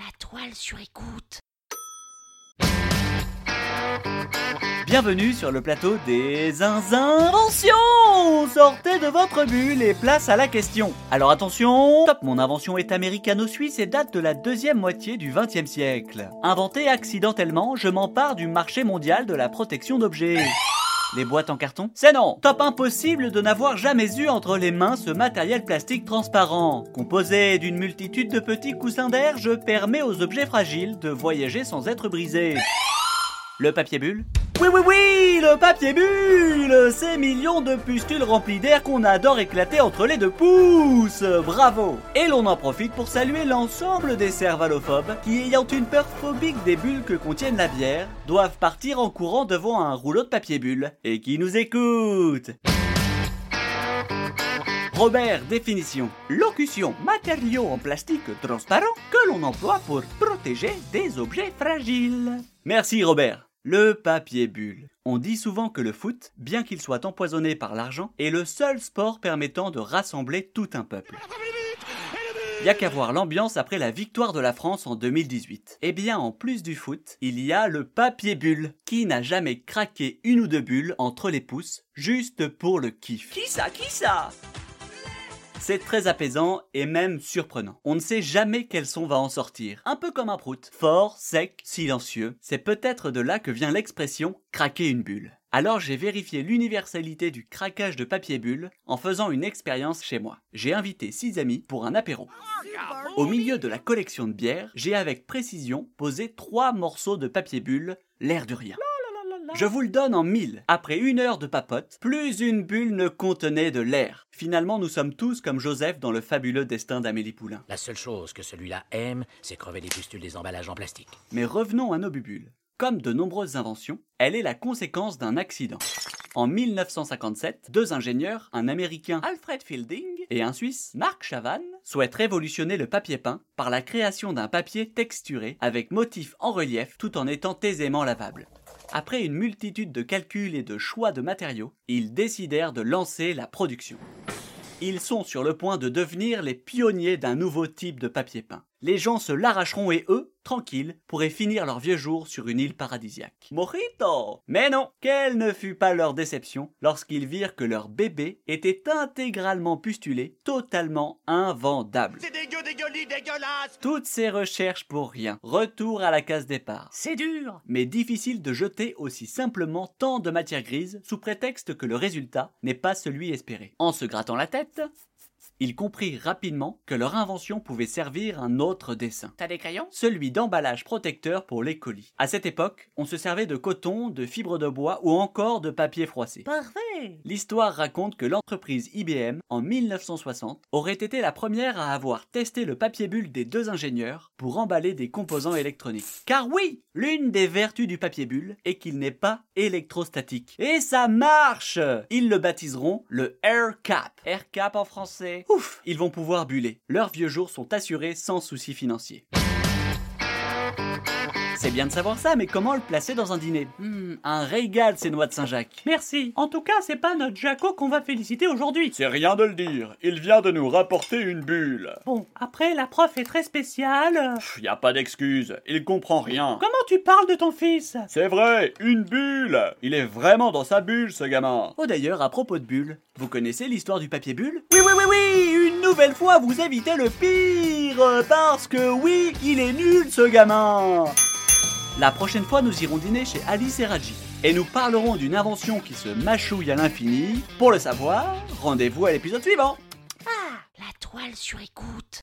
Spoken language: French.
La toile sur écoute. Bienvenue sur le plateau des inventions Sortez de votre bulle et place à la question. Alors attention, top, mon invention est américano-suisse et date de la deuxième moitié du XXe siècle. Inventée accidentellement, je m'empare du marché mondial de la protection d'objets. Les boîtes en carton? C'est non Top impossible de n'avoir jamais eu entre les mains ce matériel plastique transparent. Composé d'une multitude de petits coussins d'air, je permets aux objets fragiles de voyager sans être brisés. Le papier bulle? Oui, oui, oui, le papier bulle Ces millions de pustules remplies d'air qu'on adore éclater entre les deux pouces Bravo Et l'on en profite pour saluer l'ensemble des cervalophobes qui, ayant une peur phobique des bulles que contiennent la bière, doivent partir en courant devant un rouleau de papier bulle et qui nous écoutent Robert, définition. Locution, matériau en plastique transparent que l'on emploie pour protéger des objets fragiles. Merci Robert. Le papier bulle. On dit souvent que le foot, bien qu'il soit empoisonné par l'argent, est le seul sport permettant de rassembler tout un peuple. Y a qu'à voir l'ambiance après la victoire de la France en 2018. Eh bien, en plus du foot, il y a le papier bulle. Qui n'a jamais craqué une ou deux bulles entre les pouces, juste pour le kiff? Qui ça? Qui ça? C'est très apaisant et même surprenant. On ne sait jamais quel son va en sortir. Un peu comme un prout. Fort, sec, silencieux. C'est peut-être de là que vient l'expression craquer une bulle. Alors j'ai vérifié l'universalité du craquage de papier bulle en faisant une expérience chez moi. J'ai invité six amis pour un apéro. Au milieu de la collection de bières, j'ai avec précision posé trois morceaux de papier bulle, l'air de rien. Je vous le donne en mille. Après une heure de papote, plus une bulle ne contenait de l'air. Finalement, nous sommes tous comme Joseph dans le fabuleux destin d'Amélie Poulain. La seule chose que celui-là aime, c'est crever les pustules des emballages en plastique. Mais revenons à nos bubules. Comme de nombreuses inventions, elle est la conséquence d'un accident. En 1957, deux ingénieurs, un américain Alfred Fielding et un suisse Mark Chavan, souhaitent révolutionner le papier peint par la création d'un papier texturé avec motifs en relief tout en étant aisément lavable. Après une multitude de calculs et de choix de matériaux, ils décidèrent de lancer la production. Ils sont sur le point de devenir les pionniers d'un nouveau type de papier peint. Les gens se l'arracheront et eux, tranquilles, pourraient finir leurs vieux jours sur une île paradisiaque. Mojito Mais non Quelle ne fut pas leur déception lorsqu'ils virent que leur bébé était intégralement pustulé, totalement invendable. C'est dégueu, dégueulis, dégueulasse Toutes ces recherches pour rien. Retour à la case départ. C'est dur Mais difficile de jeter aussi simplement tant de matière grise sous prétexte que le résultat n'est pas celui espéré. En se grattant la tête, ils comprirent rapidement que leur invention pouvait servir un autre dessin. T'as des crayons? Celui d'emballage protecteur pour les colis. À cette époque, on se servait de coton, de fibres de bois ou encore de papier froissé. Parfait L'histoire raconte que l'entreprise IBM, en 1960, aurait été la première à avoir testé le papier bulle des deux ingénieurs pour emballer des composants électroniques. Car oui, l'une des vertus du papier bulle est qu'il n'est pas électrostatique. Et ça marche Ils le baptiseront le Air Cap. Air Cap en français. Ouf Ils vont pouvoir buller. Leurs vieux jours sont assurés sans souci financier. C'est bien de savoir ça, mais comment le placer dans un dîner? Hmm, Un régal ces noix de Saint-Jacques. Merci. En tout cas, c'est pas notre Jaco qu'on va féliciter aujourd'hui. C'est rien de le dire, il vient de nous rapporter une bulle. Bon, après, la prof est très spéciale. Pff, y a pas d'excuse, il comprend rien. Comment tu parles de ton fils? C'est vrai, une bulle Il est vraiment dans sa bulle, ce gamin. Oh d'ailleurs, à propos de bulles, vous connaissez l'histoire du papier bulle? Oui, oui, oui, oui Une nouvelle fois, vous évitez le pire Parce que oui, il est nul, ce gamin La prochaine fois, nous irons dîner chez Alice et Raji. Et nous parlerons d'une invention qui se mâchouille à l'infini. Pour le savoir, rendez-vous à l'épisode suivant La toile sur écoute.